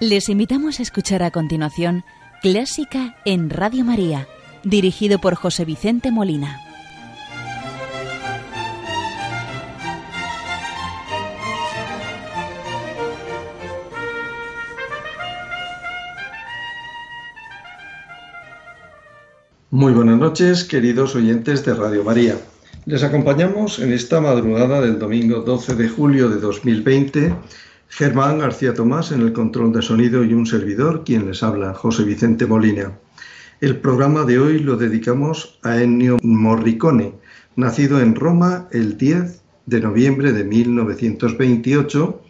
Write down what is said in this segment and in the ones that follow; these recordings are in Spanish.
Les invitamos a escuchar a continuación Clásica en Radio María, dirigido por José Vicente Molina. Muy buenas noches, queridos oyentes de Radio María. Les acompañamos en esta madrugada del domingo 12 de julio de 2020 Germán García Tomás en el control de sonido y un servidor, quien les habla, José Vicente Molina. El programa de hoy lo dedicamos a Ennio Morricone, nacido en Roma el 10 de noviembre de 1928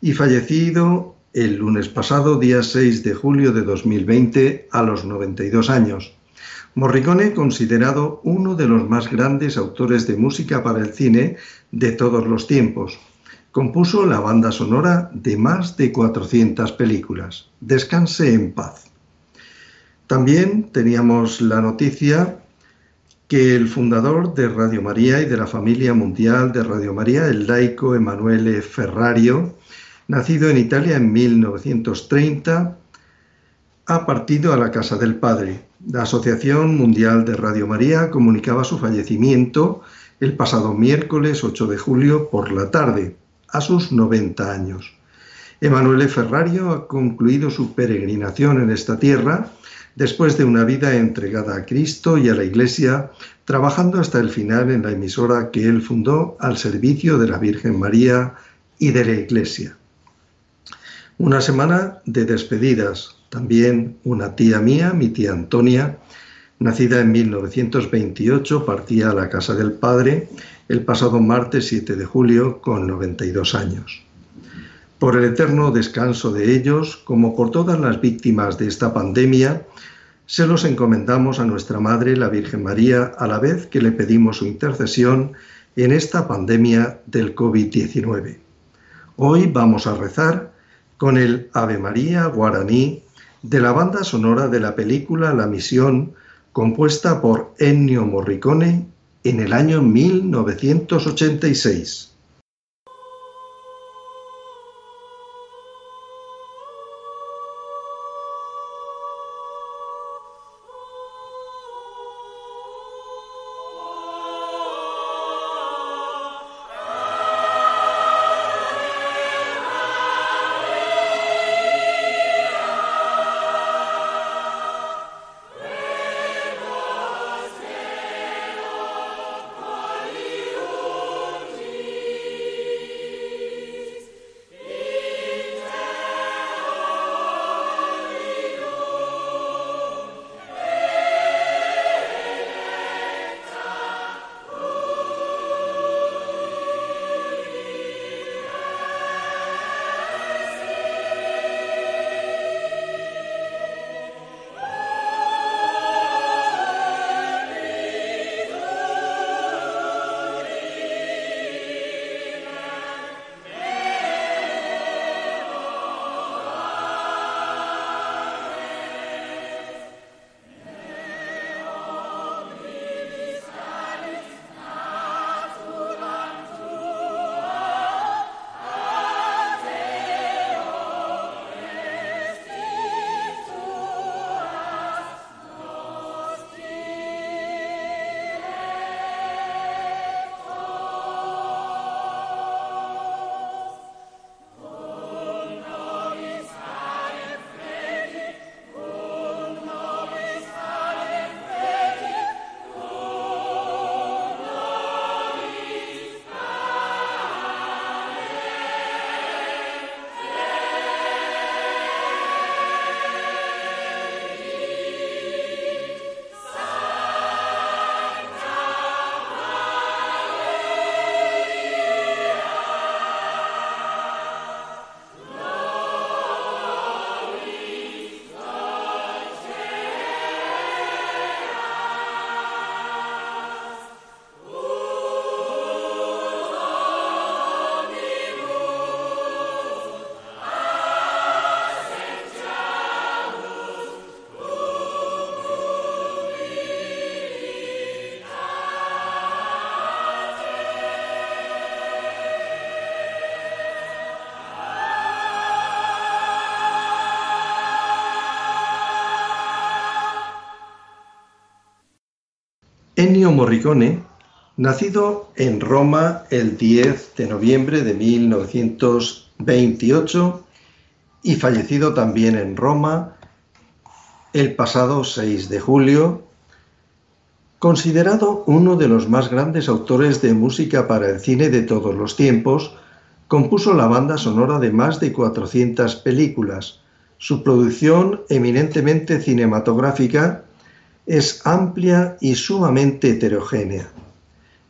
y fallecido el lunes pasado, día 6 de julio de 2020, a los 92 años. Morricone, considerado uno de los más grandes autores de música para el cine de todos los tiempos Compuso la banda sonora de más de 400 películas. Descanse en paz. También teníamos la noticia que el fundador de Radio María y de la familia mundial de Radio María, el laico Emanuele Ferrario, nacido en Italia en 1930, ha partido a la casa del Padre. La Asociación Mundial de Radio María comunicaba su fallecimiento el pasado miércoles 8 de julio por la tarde a sus 90 años. Emanuele Ferrario ha concluido su peregrinación en esta tierra después de una vida entregada a Cristo y a la Iglesia, trabajando hasta el final en la emisora que él fundó al servicio de la Virgen María y de la Iglesia. Una semana de despedidas, también una tía mía, mi tía Antonia, nacida en 1928, partía a la casa del Padre el pasado martes 7 de julio con 92 años. Por el eterno descanso de ellos, como por todas las víctimas de esta pandemia, se los encomendamos a nuestra Madre, la Virgen María, a la vez que le pedimos su intercesión en esta pandemia del COVID-19. Hoy vamos a rezar con el Ave María guaraní de la banda sonora de la película La Misión, compuesta por Ennio Morricone en el año 1986. Ennio Morricone, nacido en Roma el 10 de noviembre de 1928 y fallecido también en Roma el pasado 6 de julio, considerado uno de los más grandes autores de música para el cine de todos los tiempos, compuso la banda sonora de más de 400 películas. Su producción, eminentemente cinematográfica, es amplia y sumamente heterogénea.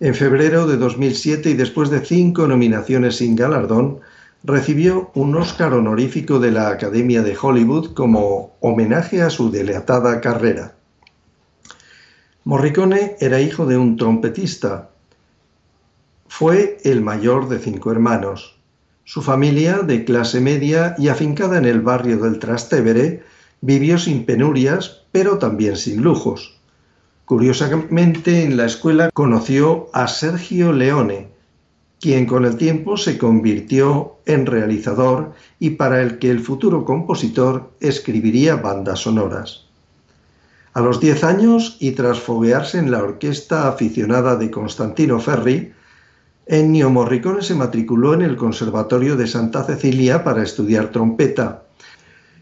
En febrero de 2007 y después de cinco nominaciones sin galardón, recibió un Oscar honorífico de la Academia de Hollywood como homenaje a su deletada carrera. Morricone era hijo de un trompetista. Fue el mayor de cinco hermanos. Su familia, de clase media y afincada en el barrio del Trastevere, vivió sin penurias, pero también sin lujos. Curiosamente, en la escuela conoció a Sergio Leone, quien con el tiempo se convirtió en realizador y para el que el futuro compositor escribiría bandas sonoras. A los 10 años y tras foguearse en la orquesta aficionada de Constantino Ferri, Ennio Morricone se matriculó en el Conservatorio de Santa Cecilia para estudiar trompeta.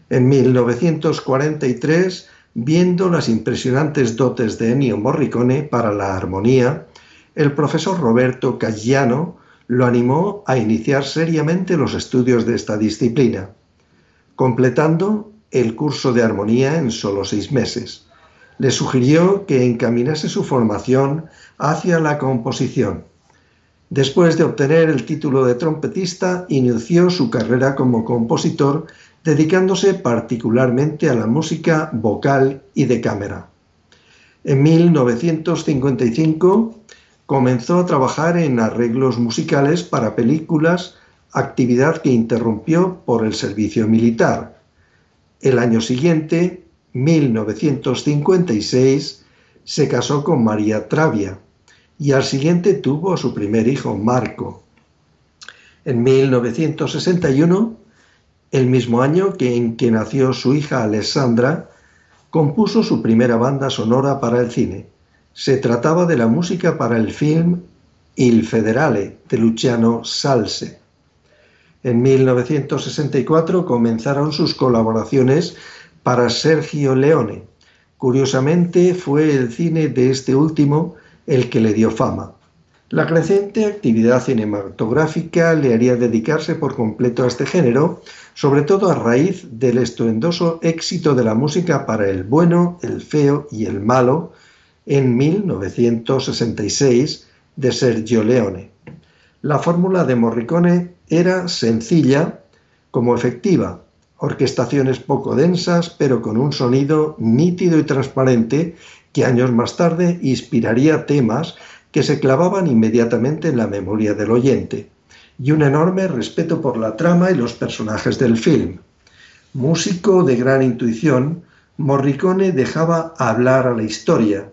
En 1943, viendo las impresionantes dotes de Ennio Morricone para la armonía, el profesor Roberto Caggiano lo animó a iniciar seriamente los estudios de esta disciplina, completando el curso de armonía en solo seis meses. Le sugirió que encaminase su formación hacia la composición. Después de obtener el título de trompetista, inició su carrera como compositor dedicándose particularmente a la música vocal y de cámara. En 1955 comenzó a trabajar en arreglos musicales para películas, actividad que interrumpió por el servicio militar. El año siguiente, 1956, se casó con María Travia y al siguiente tuvo a su primer hijo, Marco. En 1961 el mismo año que en que nació su hija Alessandra, compuso su primera banda sonora para el cine. Se trataba de la música para el film Il Federale de Luciano Salse. En 1964 comenzaron sus colaboraciones para Sergio Leone. Curiosamente fue el cine de este último el que le dio fama. La creciente actividad cinematográfica le haría dedicarse por completo a este género, sobre todo a raíz del estruendoso éxito de la música para el bueno, el feo y el malo en 1966 de Sergio Leone. La fórmula de Morricone era sencilla como efectiva, orquestaciones poco densas pero con un sonido nítido y transparente que años más tarde inspiraría temas que se clavaban inmediatamente en la memoria del oyente, y un enorme respeto por la trama y los personajes del film. Músico de gran intuición, Morricone dejaba hablar a la historia.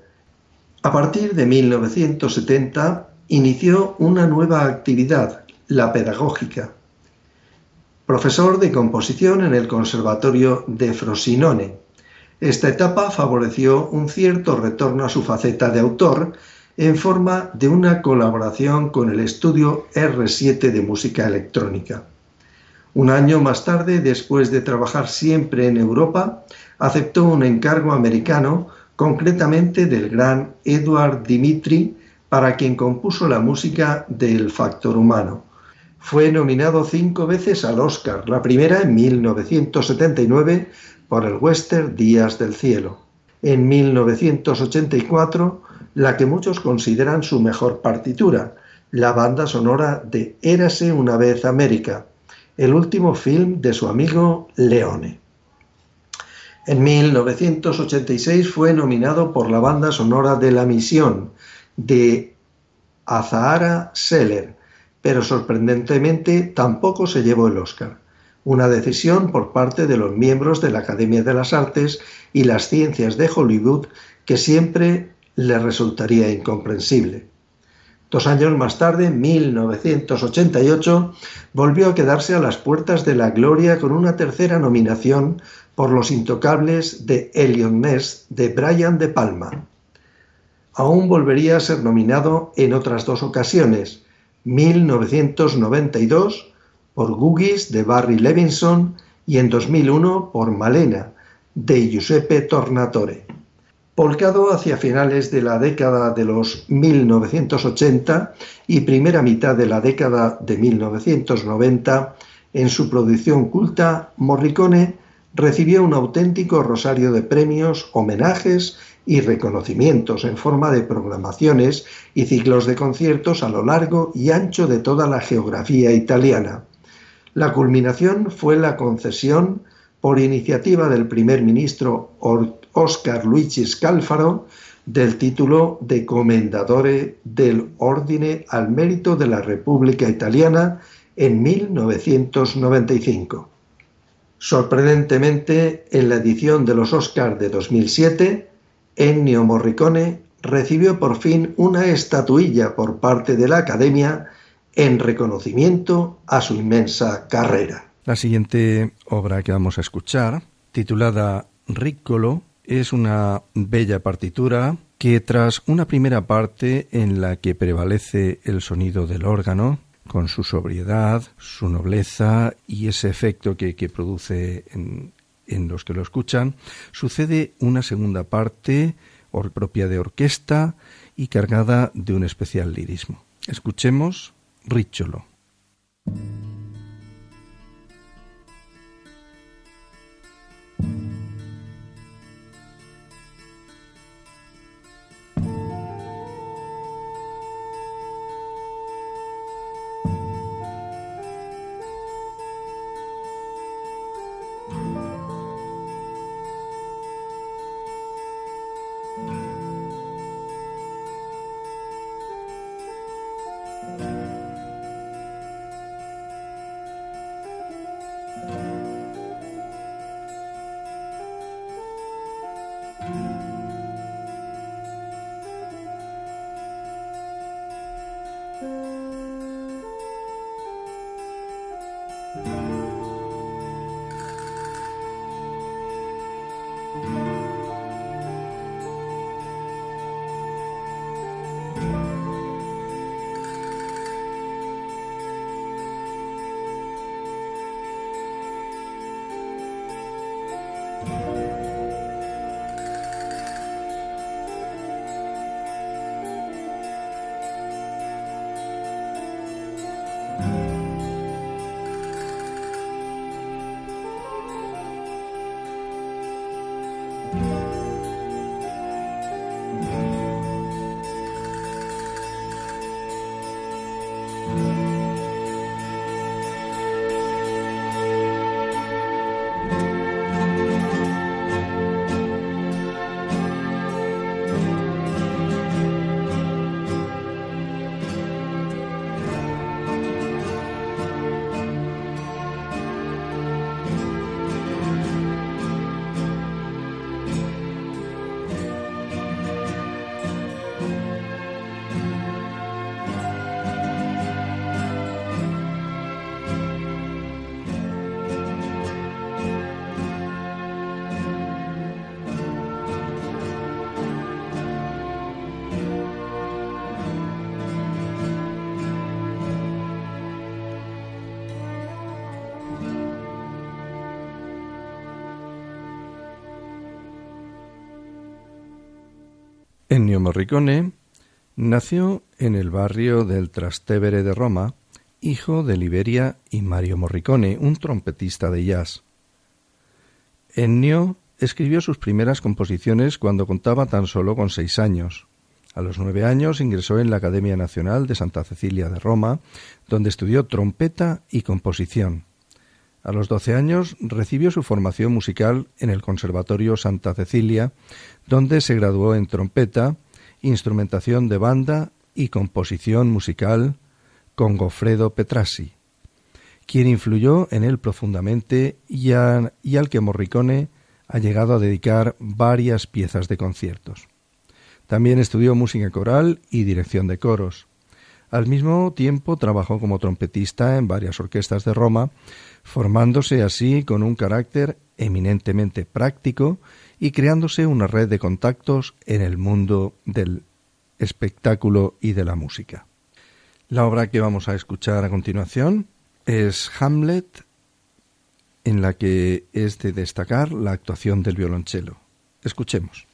A partir de 1970 inició una nueva actividad, la pedagógica. Profesor de composición en el Conservatorio de Frosinone. Esta etapa favoreció un cierto retorno a su faceta de autor en forma de una colaboración con el estudio R7 de música electrónica. Un año más tarde, después de trabajar siempre en Europa, aceptó un encargo americano, concretamente del gran Edward Dimitri, para quien compuso la música del Factor Humano. Fue nominado cinco veces al Oscar, la primera en 1979 por el western Días del Cielo. En 1984 la que muchos consideran su mejor partitura, la banda sonora de Érase una vez América, el último film de su amigo Leone. En 1986 fue nominado por la banda sonora de La Misión de Azahara Seller, pero sorprendentemente tampoco se llevó el Oscar. Una decisión por parte de los miembros de la Academia de las Artes y las Ciencias de Hollywood que siempre le resultaría incomprensible. Dos años más tarde, en 1988, volvió a quedarse a las puertas de la gloria con una tercera nominación por Los Intocables de Elion Ness de Brian De Palma. aún volvería a ser nominado en otras dos ocasiones, 1992 por Gugis de Barry Levinson y en 2001 por Malena de Giuseppe Tornatore. Volcado hacia finales de la década de los 1980 y primera mitad de la década de 1990, en su producción culta, Morricone recibió un auténtico rosario de premios, homenajes y reconocimientos en forma de programaciones y ciclos de conciertos a lo largo y ancho de toda la geografía italiana. La culminación fue la concesión, por iniciativa del primer ministro Oscar Luigi Scalfaro, del título de Comendadore del Ordine al Mérito de la República Italiana en 1995. Sorprendentemente, en la edición de los Oscars de 2007, Ennio Morricone recibió por fin una estatuilla por parte de la Academia en reconocimiento a su inmensa carrera. La siguiente obra que vamos a escuchar, titulada Riccolo, es una bella partitura que tras una primera parte en la que prevalece el sonido del órgano, con su sobriedad, su nobleza y ese efecto que, produce en, los que lo escuchan, sucede una segunda parte propia de orquesta y cargada de un especial lirismo. Escuchemos Ricciolo. Ennio Morricone nació en el barrio del Trastevere de Roma, hijo de Liberia y Mario Morricone, un trompetista de jazz. Ennio escribió sus primeras composiciones cuando contaba tan solo con seis años. A los nueve años ingresó en la Academia Nacional de Santa Cecilia de Roma, donde estudió trompeta y composición. A los doce años recibió su formación musical en el Conservatorio Santa Cecilia, donde se graduó en trompeta, instrumentación de banda y composición musical con Goffredo Petrassi, quien influyó en él profundamente y, y al que Morricone ha llegado a dedicar varias piezas de conciertos. También estudió música coral y dirección de coros. Al mismo tiempo trabajó como trompetista en varias orquestas de Roma, formándose así con un carácter eminentemente práctico y creándose una red de contactos en el mundo del espectáculo y de la música. La obra que vamos a escuchar a continuación es Hamlet, en la que es de destacar la actuación del violonchelo. Escuchemos.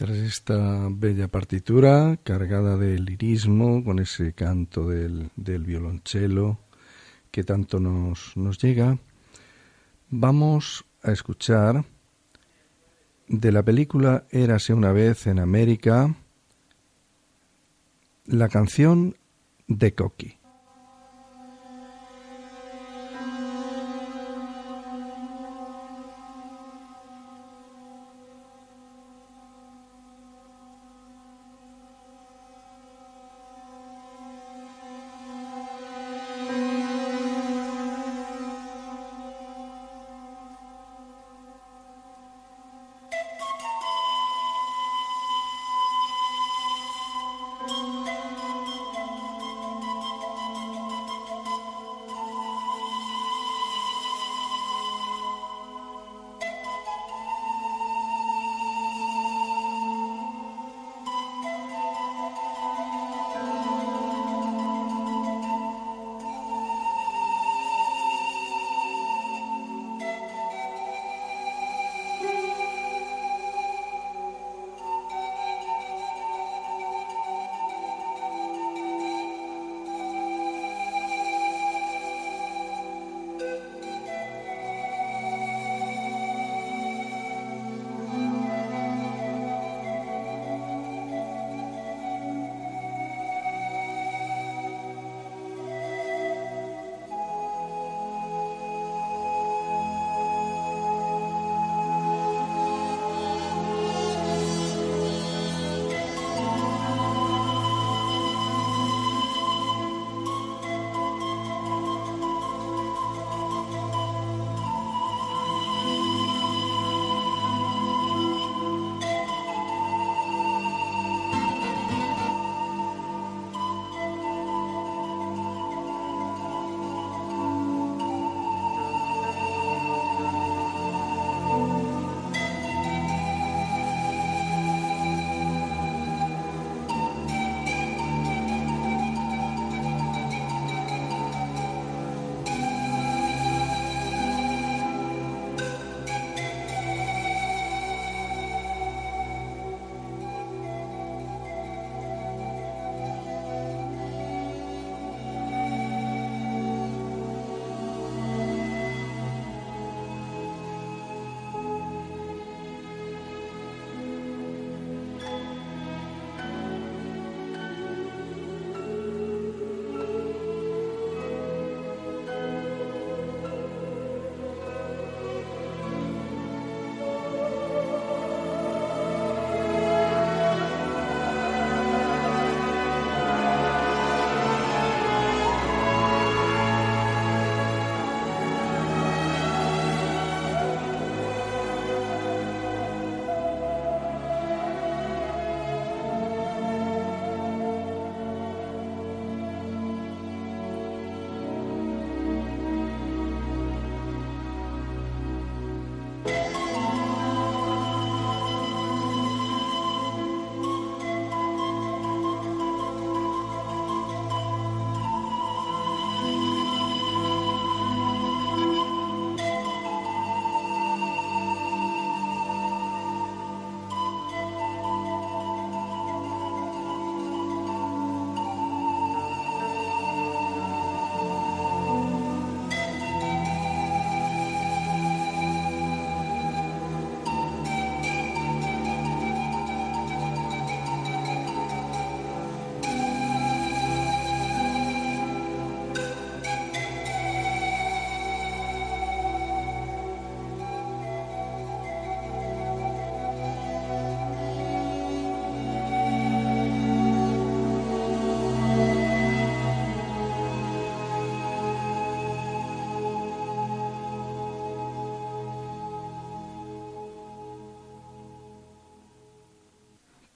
Tras esta bella partitura, cargada de lirismo, con ese canto del, violonchelo que tanto nos, nos llega, vamos a escuchar de la película Érase una vez en América la canción de Coqui.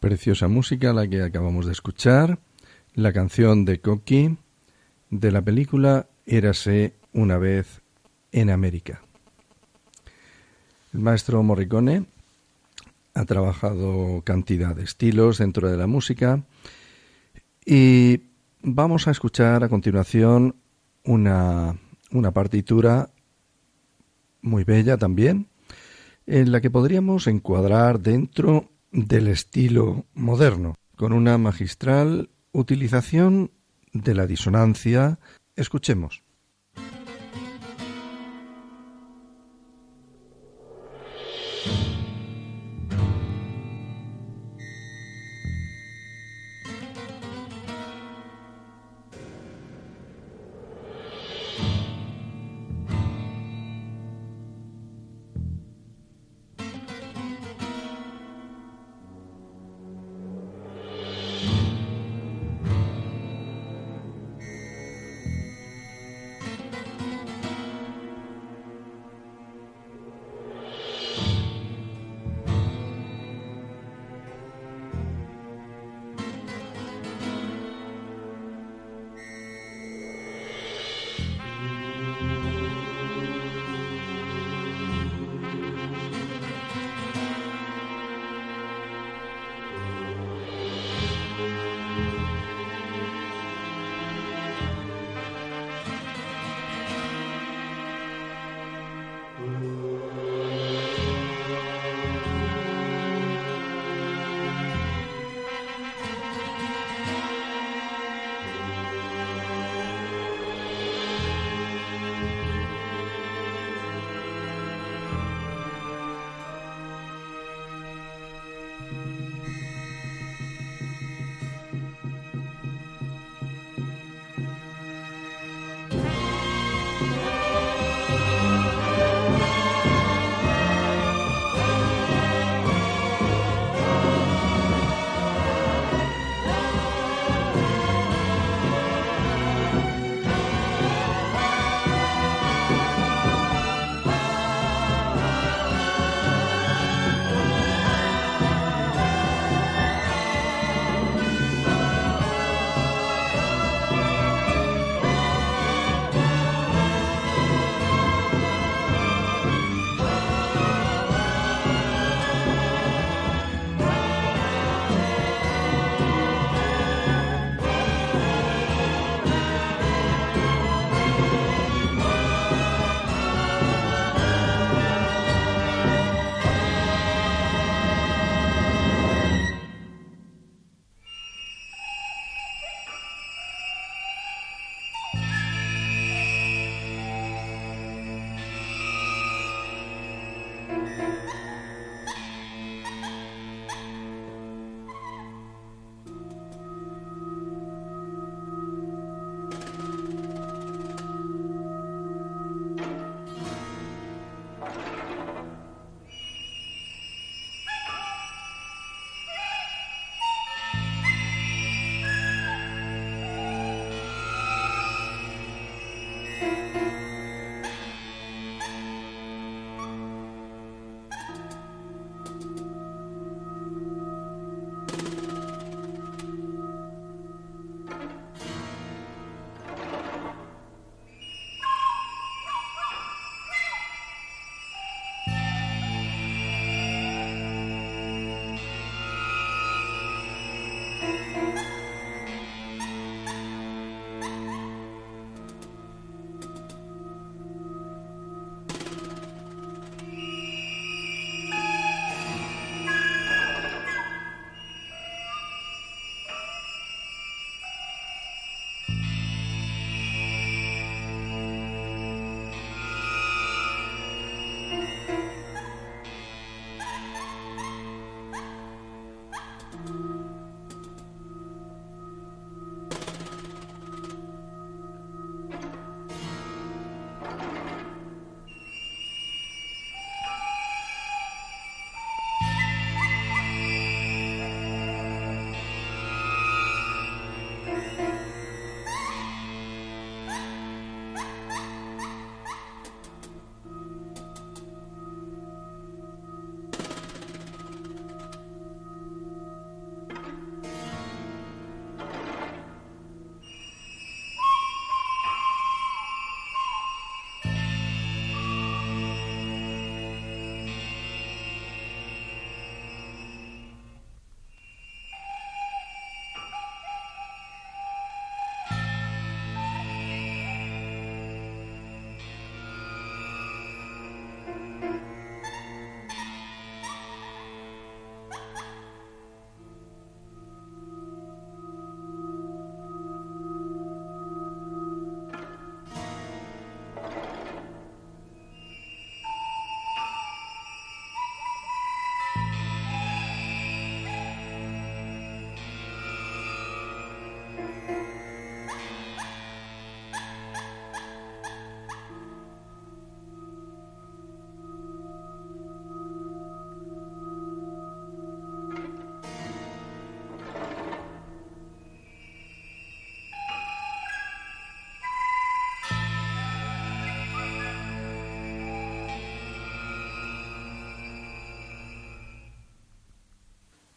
Preciosa música la que acabamos de escuchar, la canción de Coqui de la película Érase una vez en América. El maestro Morricone ha trabajado cantidad de estilos dentro de la música y vamos a escuchar a continuación una, una partitura muy bella también, en la que podríamos encuadrar dentro del estilo moderno, con una magistral utilización de la disonancia. Escuchemos.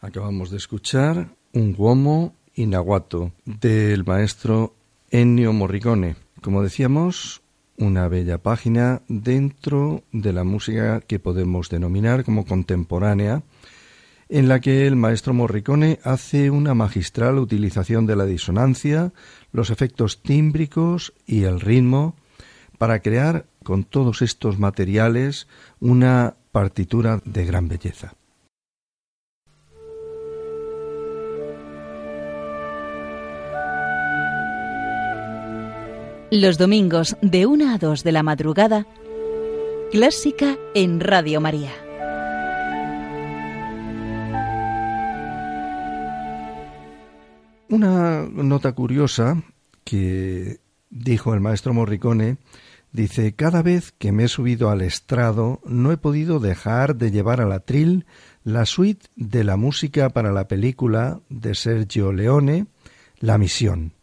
Acabamos de escuchar un Uomo Inaguato del maestro Ennio Morricone. Como decíamos, una bella página dentro de la música que podemos denominar como contemporánea, en la que el maestro Morricone hace una magistral utilización de la disonancia, los efectos tímbricos y el ritmo para crear con todos estos materiales una partitura de gran belleza. Los domingos de 1 a 2 de la madrugada, Clásica en Radio María. Una nota curiosa que dijo el maestro Morricone, dice, cada vez que me he subido al estrado no he podido dejar de llevar al atril la suite de la música para la película de Sergio Leone, La Misión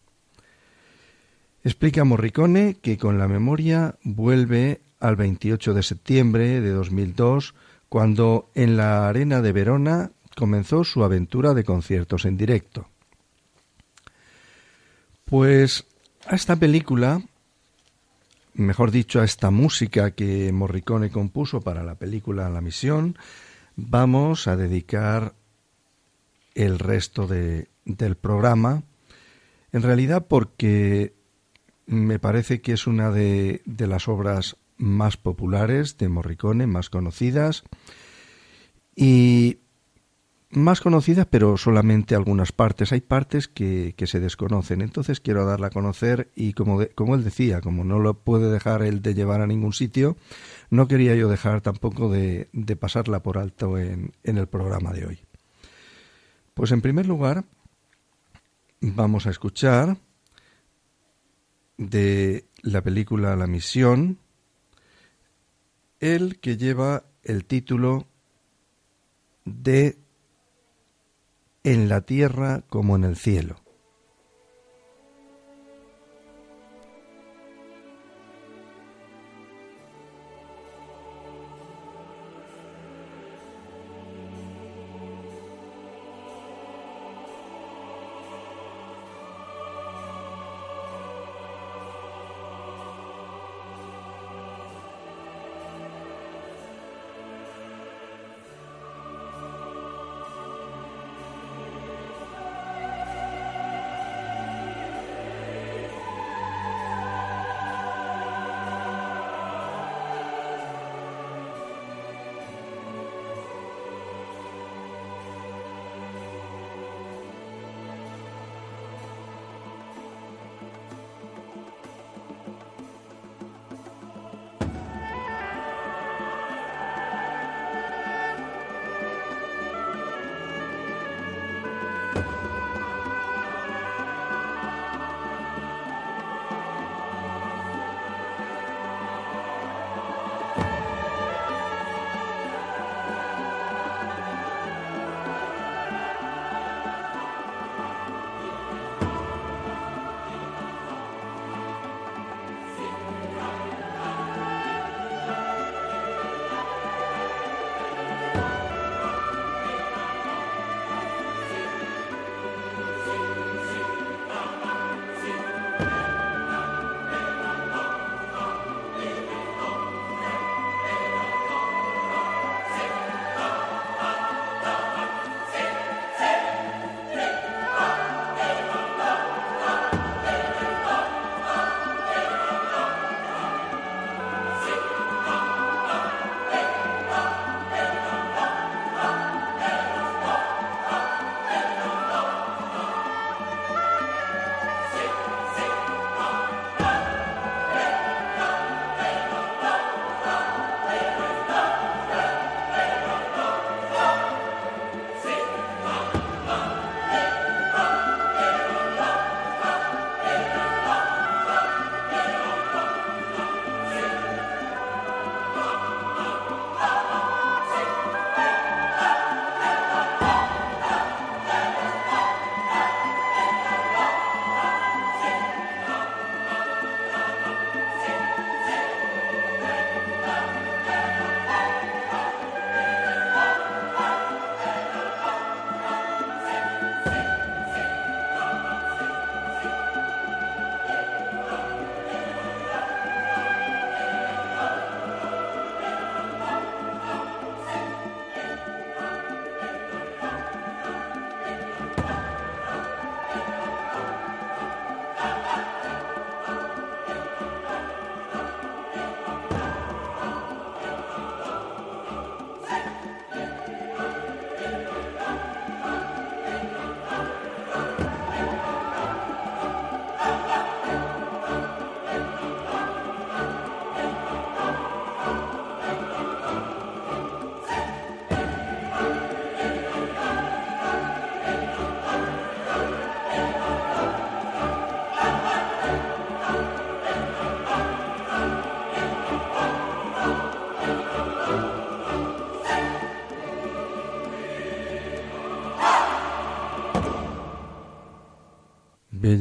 Explica Morricone que con la memoria vuelve al 28 de septiembre de 2002, cuando en la Arena de Verona comenzó su aventura de conciertos en directo. Pues a esta película, mejor dicho, a esta música que Morricone compuso para la película La Misión, vamos a dedicar el resto de, del programa, en realidad porque me parece que es una de, las obras más populares de Morricone, más conocidas y más conocidas, pero solamente algunas partes. Hay partes que, se desconocen, entonces quiero darla a conocer y como, como él decía, como no lo puede dejar él de llevar a ningún sitio, no quería yo dejar tampoco de, de pasarla por alto en, en el programa de hoy. Pues en primer lugar, vamos a escuchar de la película La Misión, el que lleva el título de En la tierra como en el cielo.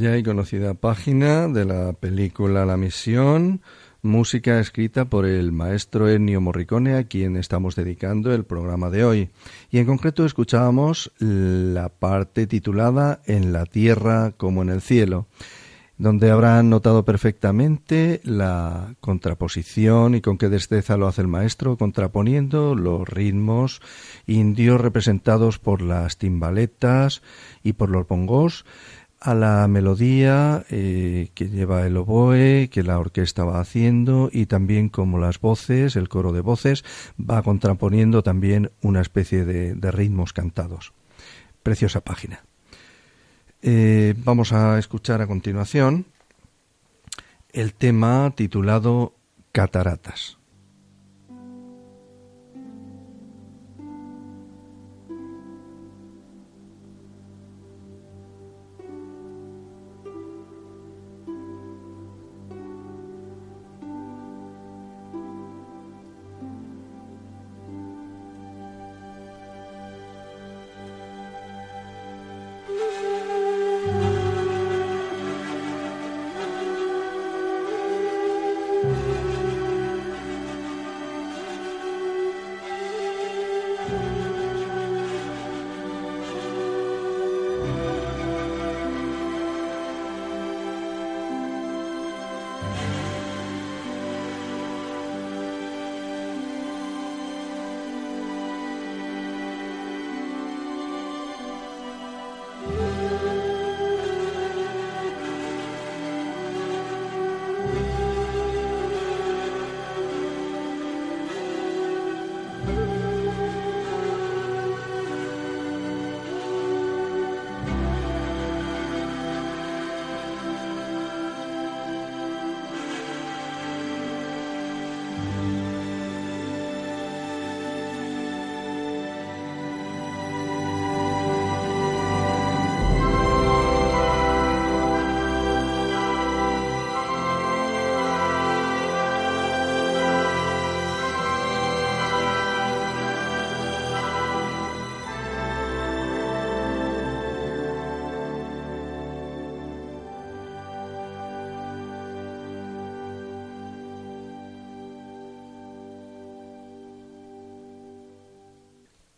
Bella y conocida página de la película La Misión, música escrita por el maestro Ennio Morricone a quien estamos dedicando el programa de hoy. Y en concreto escuchábamos la parte titulada En la tierra como en el cielo donde habrán notado perfectamente la contraposición y con qué destreza lo hace el maestro, contraponiendo los ritmos indios representados por las timbaletas y por los bongos a la melodía eh, que lleva el oboe, que la orquesta va haciendo y también como las voces, el coro de voces, va contraponiendo también una especie de, de ritmos cantados. Preciosa página. Eh, vamos a escuchar a continuación el tema titulado Cataratas.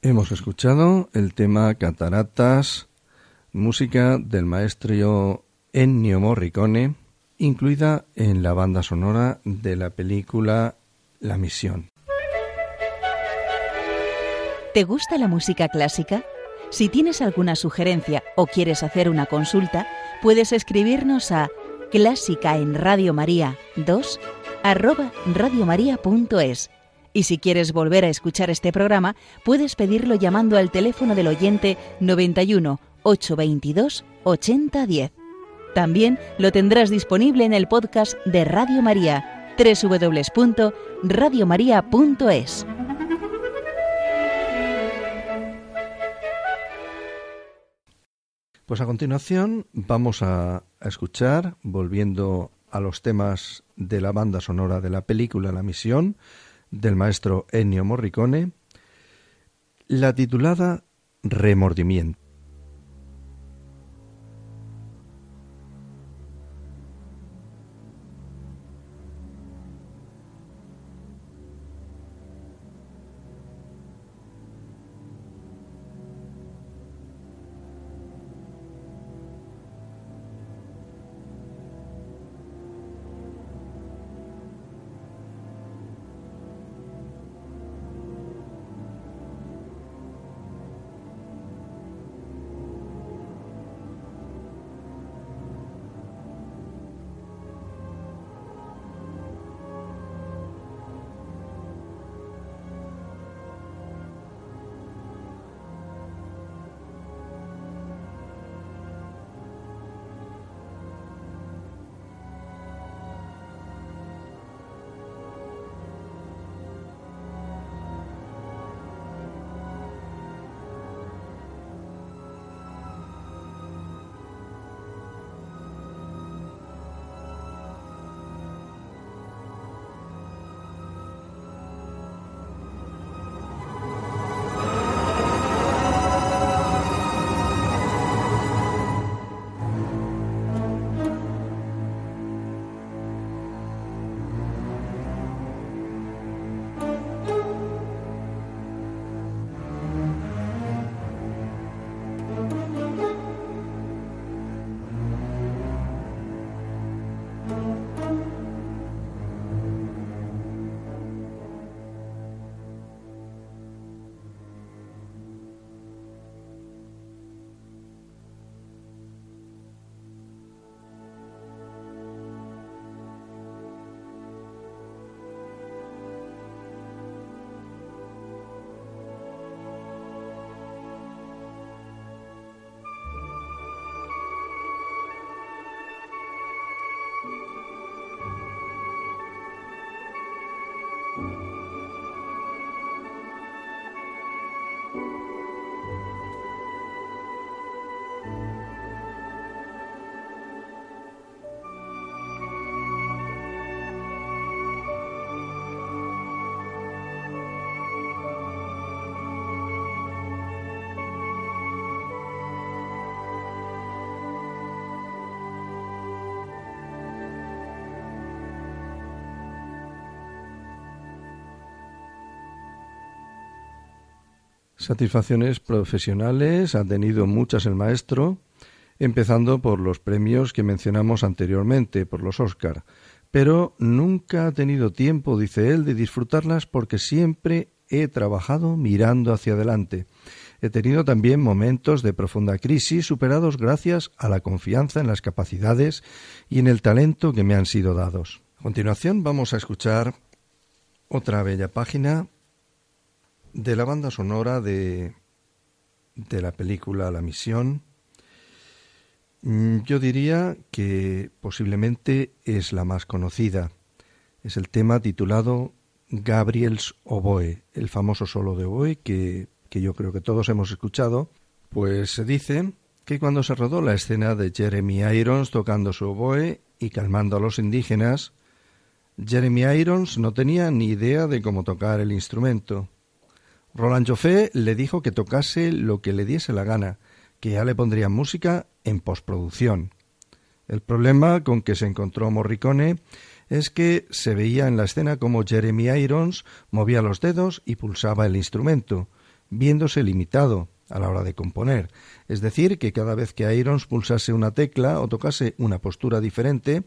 Hemos escuchado el tema Cataratas, música del maestro Ennio Morricone, incluida en la banda sonora de la película La Misión. ¿Te gusta la música clásica? Si tienes alguna sugerencia o quieres hacer una consulta, puedes escribirnos a clásica en Radio María 2 arroba radiomaria.es y si quieres volver a escuchar este programa, puedes pedirlo llamando al teléfono del oyente 91 822 8010. También lo tendrás disponible en el podcast de Radio María, www.radiomaria.es. Pues a continuación vamos a, a, escuchar, volviendo a los temas de la banda sonora de la película La Misión, del maestro Ennio Morricone, la titulada Remordimiento. Satisfacciones profesionales ha tenido muchas el maestro, empezando por los premios que mencionamos anteriormente, por los Oscar, pero nunca ha tenido tiempo, dice él, de disfrutarlas porque siempre he trabajado mirando hacia adelante. He tenido también momentos de profunda crisis superados gracias a la confianza en las capacidades y en el talento que me han sido dados. A continuación vamos a escuchar otra bella página de la banda sonora de, de la película La Misión, mm, yo diría que posiblemente es la más conocida. Es el tema titulado Gabriel's Oboe, el famoso solo de oboe que, que yo creo que todos hemos escuchado. Pues se dice que cuando se rodó la escena de Jeremy Irons tocando su oboe y calmando a los indígenas, Jeremy Irons no tenía ni idea de cómo tocar el instrumento. Roland Joffé le dijo que tocase lo que le diese la gana, que ya le pondrían música en postproducción. El problema con que se encontró Morricone es que se veía en la escena como Jeremy Irons movía los dedos y pulsaba el instrumento, viéndose limitado a la hora de componer. Es decir, que cada vez que Irons pulsase una tecla o tocase una postura diferente,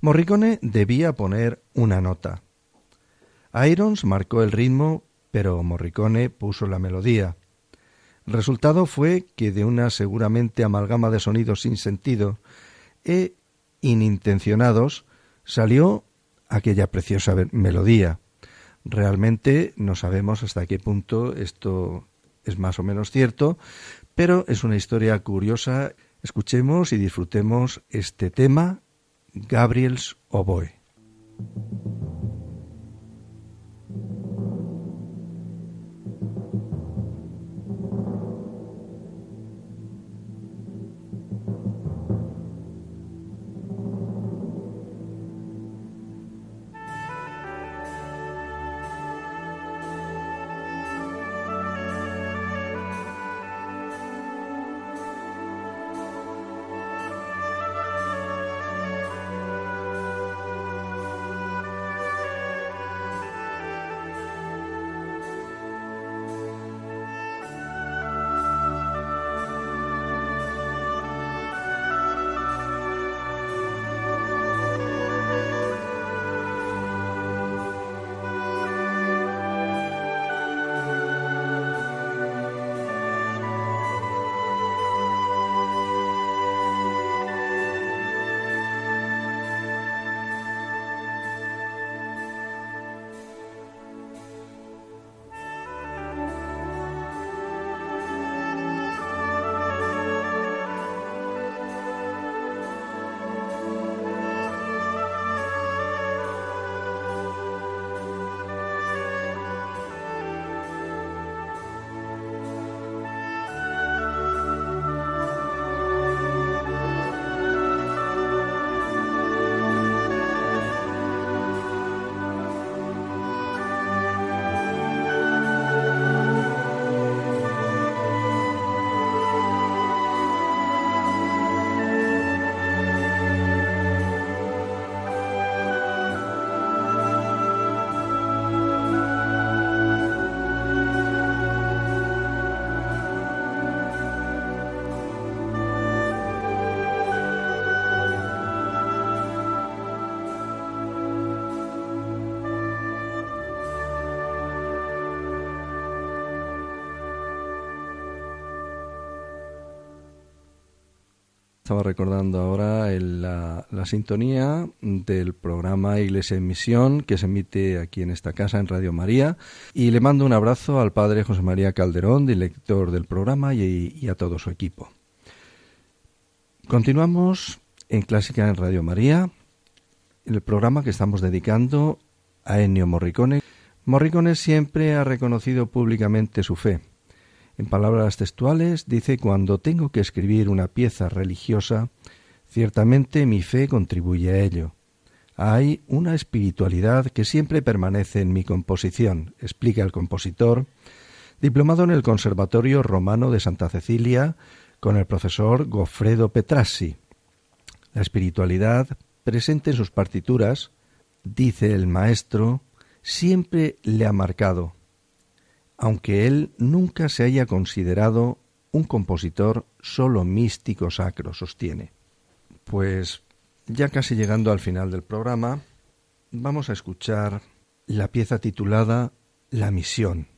Morricone debía poner una nota. Irons marcó el ritmo pero Morricone puso la melodía. El resultado fue que de una seguramente amalgama de sonidos sin sentido e inintencionados salió aquella preciosa melodía. Realmente no sabemos hasta qué punto esto es más o menos cierto, pero es una historia curiosa. Escuchemos y disfrutemos este tema, Gabriel's Oboe. Estaba recordando ahora la, sintonía del programa Iglesia en Misión que se emite aquí en esta casa en Radio María y le mando un abrazo al padre José María Calderón, director del programa y, a todo su equipo. Continuamos en Clásica en Radio María, el programa que estamos dedicando a Ennio Morricone. Morricone siempre ha reconocido públicamente su fe en palabras textuales dice, cuando tengo que escribir una pieza religiosa, ciertamente mi fe contribuye a ello. Hay una espiritualidad que siempre permanece en mi composición, explica el compositor, diplomado en el Conservatorio Romano de Santa Cecilia con el profesor Goffredo Petrassi. La espiritualidad, presente en sus partituras, dice el maestro, siempre le ha marcado, aunque él nunca se haya considerado un compositor solo místico sacro, sostiene. Pues ya casi llegando al final del programa, vamos a escuchar la pieza titulada La misión.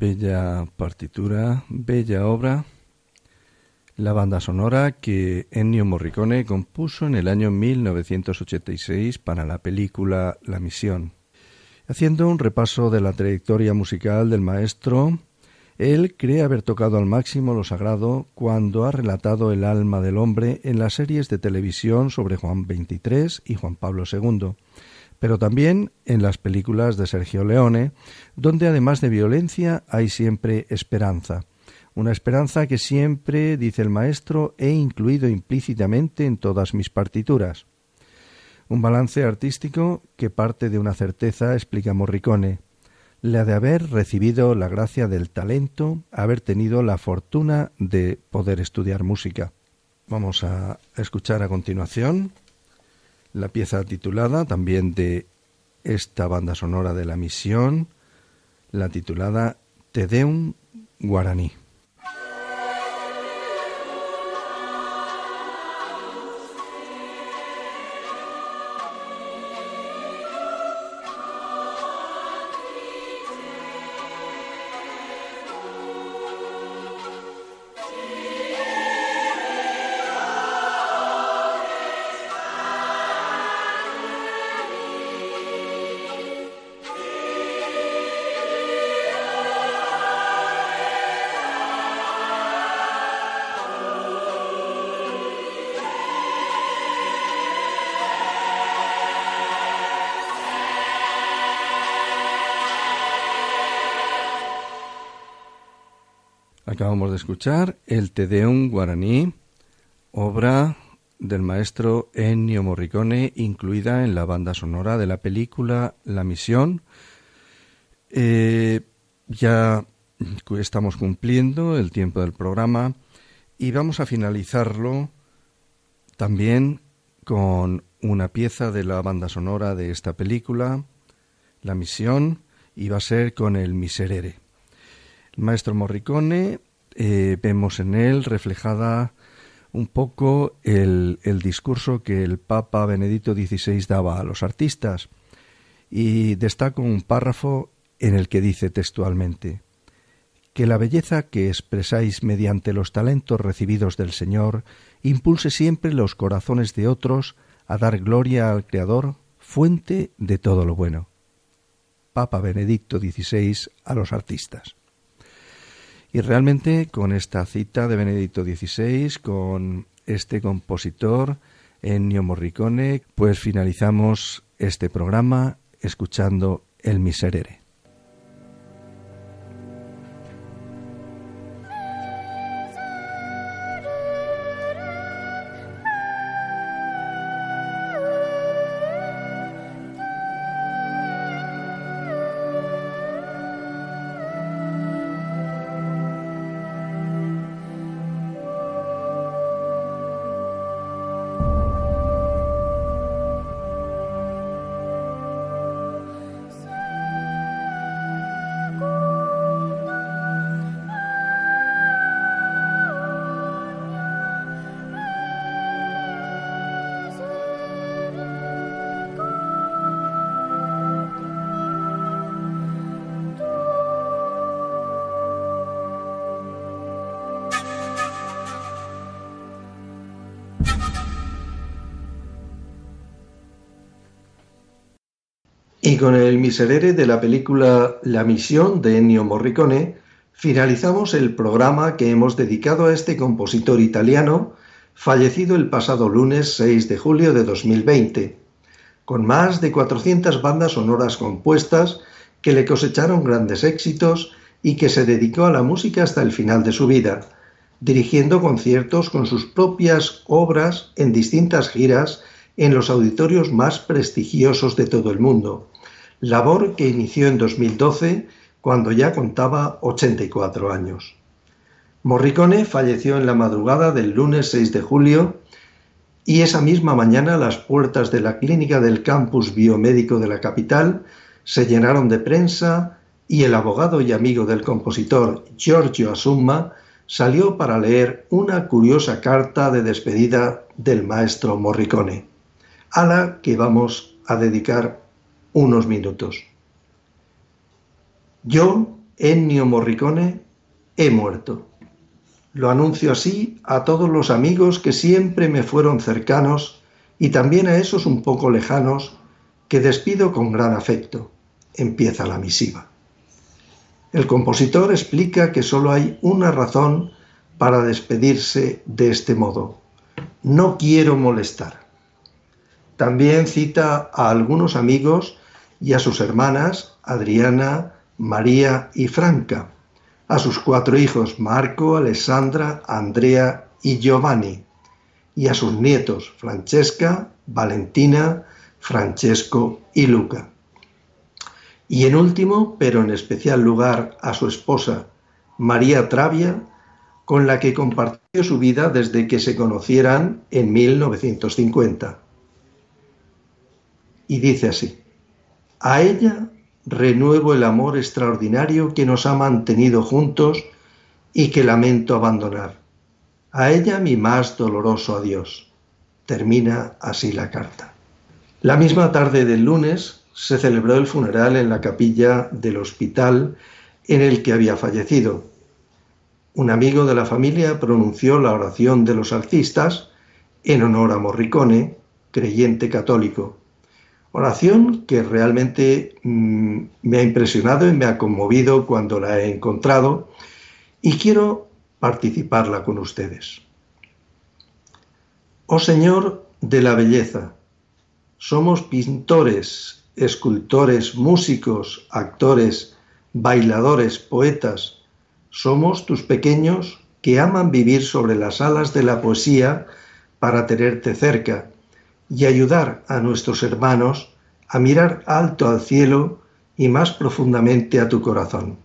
Bella partitura, bella obra, la banda sonora que Ennio Morricone compuso en el año 1986 para la película La Misión. Haciendo un repaso de la trayectoria musical del maestro, él cree haber tocado al máximo lo sagrado cuando ha relatado el alma del hombre en las series de televisión sobre Juan XXIII y Juan Pablo II pero también en las películas de Sergio Leone, donde además de violencia hay siempre esperanza. Una esperanza que siempre, dice el maestro, he incluido implícitamente en todas mis partituras. Un balance artístico que parte de una certeza, explica Morricone, la de haber recibido la gracia del talento, haber tenido la fortuna de poder estudiar música. Vamos a escuchar a continuación la pieza titulada también de esta banda sonora de la misión, la titulada Te Deum Guaraní. Escuchar el Te Deum guaraní, obra del maestro Ennio Morricone, incluida en la banda sonora de la película La Misión. Eh, ya estamos cumpliendo el tiempo del programa y vamos a finalizarlo también con una pieza de la banda sonora de esta película, La Misión, y va a ser con el Miserere. El maestro Morricone, eh, vemos en él reflejada un poco el, el discurso que el Papa Benedicto XVI daba a los artistas y destaco un párrafo en el que dice textualmente que la belleza que expresáis mediante los talentos recibidos del Señor impulse siempre los corazones de otros a dar gloria al Creador, fuente de todo lo bueno. Papa Benedicto XVI a los artistas. Y realmente con esta cita de Benedicto XVI, con este compositor, Ennio Morricone, pues finalizamos este programa escuchando El Miserere. Miserere de la película La misión de Ennio Morricone, finalizamos el programa que hemos dedicado a este compositor italiano, fallecido el pasado lunes 6 de julio de 2020, con más de 400 bandas sonoras compuestas que le cosecharon grandes éxitos y que se dedicó a la música hasta el final de su vida, dirigiendo conciertos con sus propias obras en distintas giras en los auditorios más prestigiosos de todo el mundo, labor que inició en 2012 cuando ya contaba 84 años. Morricone falleció en la madrugada del lunes 6 de julio y esa misma mañana las puertas de la clínica del campus biomédico de la capital se llenaron de prensa y el abogado y amigo del compositor Giorgio Asumma salió para leer una curiosa carta de despedida del maestro Morricone, a la que vamos a dedicar unos minutos. Yo, Ennio Morricone, he muerto. Lo anuncio así a todos los amigos que siempre me fueron cercanos y también a esos un poco lejanos que despido con gran afecto. Empieza la misiva. El compositor explica que solo hay una razón para despedirse de este modo. No quiero molestar. También cita a algunos amigos y a sus hermanas Adriana, María y Franca, a sus cuatro hijos Marco, Alessandra, Andrea y Giovanni, y a sus nietos Francesca, Valentina, Francesco y Luca. Y en último, pero en especial lugar, a su esposa María Travia, con la que compartió su vida desde que se conocieran en 1950. Y dice así. A ella renuevo el amor extraordinario que nos ha mantenido juntos y que lamento abandonar. A ella mi más doloroso adiós. Termina así la carta. La misma tarde del lunes se celebró el funeral en la capilla del hospital en el que había fallecido. Un amigo de la familia pronunció la oración de los alcistas en honor a Morricone, creyente católico. Oración que realmente mm, me ha impresionado y me ha conmovido cuando la he encontrado y quiero participarla con ustedes. Oh Señor de la belleza, somos pintores, escultores, músicos, actores, bailadores, poetas. Somos tus pequeños que aman vivir sobre las alas de la poesía para tenerte cerca y ayudar a nuestros hermanos a mirar alto al cielo y más profundamente a tu corazón.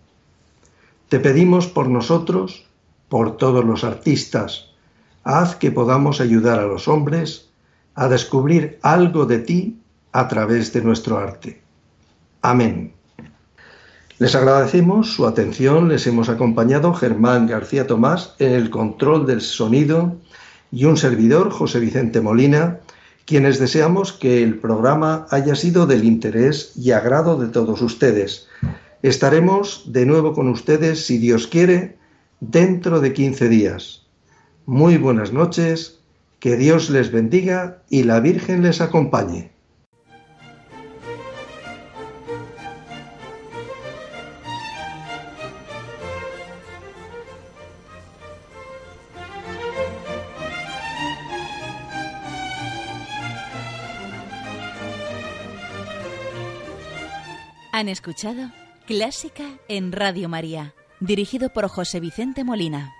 Te pedimos por nosotros, por todos los artistas, haz que podamos ayudar a los hombres a descubrir algo de ti a través de nuestro arte. Amén. Les agradecemos su atención, les hemos acompañado Germán García Tomás en el control del sonido y un servidor, José Vicente Molina, quienes deseamos que el programa haya sido del interés y agrado de todos ustedes. Estaremos de nuevo con ustedes, si Dios quiere, dentro de 15 días. Muy buenas noches, que Dios les bendiga y la Virgen les acompañe. Han escuchado Clásica en Radio María, dirigido por José Vicente Molina.